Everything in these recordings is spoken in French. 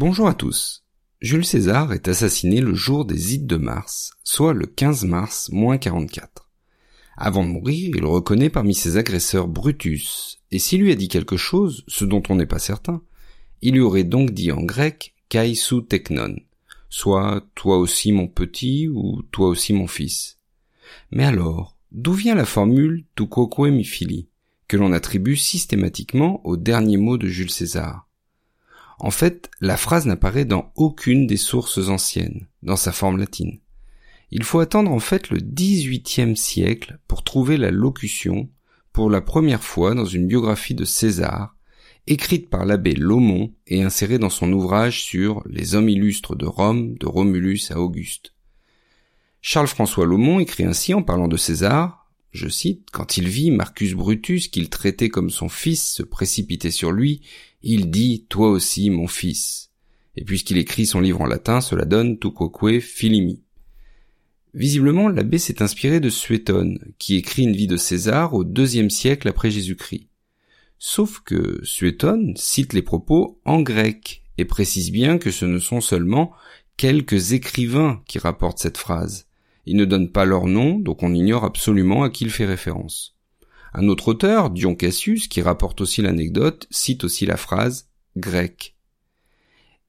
Bonjour à tous. Jules César est assassiné le jour des Ides de mars, soit le 15 mars moins 44. Avant de mourir, il reconnaît parmi ses agresseurs Brutus, et s'il lui a dit quelque chose, ce dont on n'est pas certain, il lui aurait donc dit en grec kai sou teknon, soit toi aussi mon petit ou toi aussi mon fils. Mais alors, d'où vient la formule tu quoque mi fili, que l'on attribue systématiquement au dernier mot de Jules César? En fait, la phrase n'apparaît dans aucune des sources anciennes, dans sa forme latine. Il faut attendre en fait le XVIIIe siècle pour trouver la locution pour la première fois dans une biographie de César, écrite par l'abbé Laumont et insérée dans son ouvrage sur les hommes illustres de Rome de Romulus à Auguste. Charles-François Laumont écrit ainsi en parlant de César, je cite, quand il vit Marcus Brutus qu'il traitait comme son fils se précipiter sur lui il dit toi aussi mon fils. Et puisqu'il écrit son livre en latin, cela donne quoque filimi. Visiblement, l'abbé s'est inspiré de Suétone, qui écrit une vie de César au deuxième siècle après Jésus-Christ. Sauf que Suétone cite les propos en grec et précise bien que ce ne sont seulement quelques écrivains qui rapportent cette phrase. Ils ne donnent pas leur nom, donc on ignore absolument à qui il fait référence. Un autre auteur, Dion Cassius, qui rapporte aussi l'anecdote, cite aussi la phrase grec.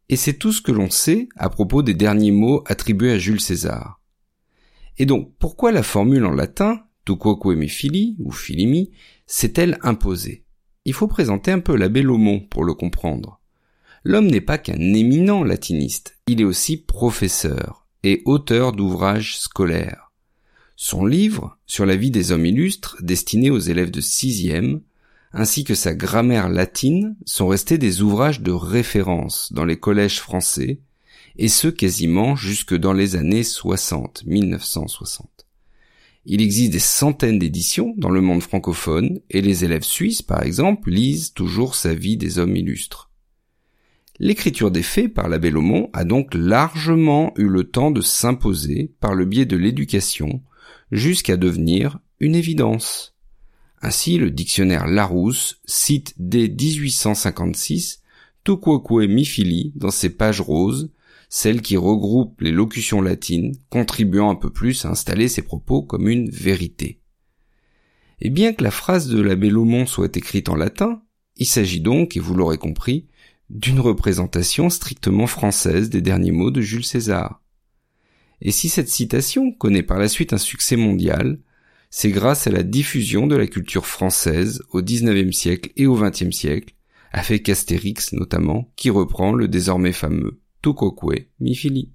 Et c'est tout ce que l'on sait à propos des derniers mots attribués à Jules César. Et donc, pourquoi la formule en latin, tu quoque mi fili, ou filimi, s'est-elle imposée? Il faut présenter un peu l'abbé Laumont pour le comprendre. L'homme n'est pas qu'un éminent latiniste, il est aussi professeur et auteur d'ouvrages scolaires. Son livre sur la vie des hommes illustres destiné aux élèves de sixième, ainsi que sa grammaire latine sont restés des ouvrages de référence dans les collèges français, et ce quasiment jusque dans les années 60, 1960. Il existe des centaines d'éditions dans le monde francophone, et les élèves suisses, par exemple, lisent toujours sa vie des hommes illustres. L'écriture des faits par l'abbé Laumont a donc largement eu le temps de s'imposer par le biais de l'éducation jusqu'à devenir une évidence. Ainsi, le dictionnaire Larousse cite dès 1856 Tuquoque mi fili dans ses pages roses, celles qui regroupent les locutions latines, contribuant un peu plus à installer ses propos comme une vérité. Et bien que la phrase de l'abbé Laumont soit écrite en latin, il s'agit donc, et vous l'aurez compris, d'une représentation strictement française des derniers mots de Jules César. Et si cette citation connaît par la suite un succès mondial, c'est grâce à la diffusion de la culture française au XIXe siècle et au XXe siècle, avec Astérix notamment, qui reprend le désormais fameux Tucoque mi fili.